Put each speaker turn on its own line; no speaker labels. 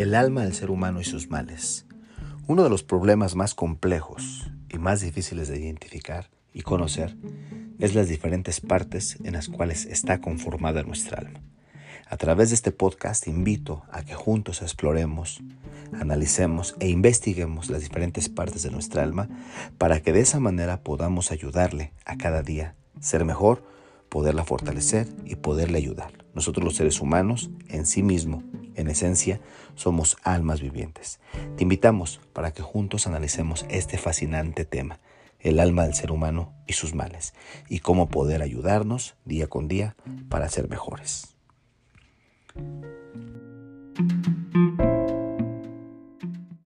El alma del ser humano y sus males. Uno de los problemas más complejos y más difíciles de identificar y conocer es las diferentes partes en las cuales está conformada nuestra alma. A través de este podcast invito a que juntos exploremos, analicemos e investiguemos las diferentes partes de nuestra alma para que de esa manera podamos ayudarle a cada día ser mejor, poderla fortalecer y poderle ayudar. Nosotros los seres humanos en sí mismo en esencia, somos almas vivientes. Te invitamos para que juntos analicemos este fascinante tema, el alma del ser humano y sus males, y cómo poder ayudarnos día con día para ser mejores.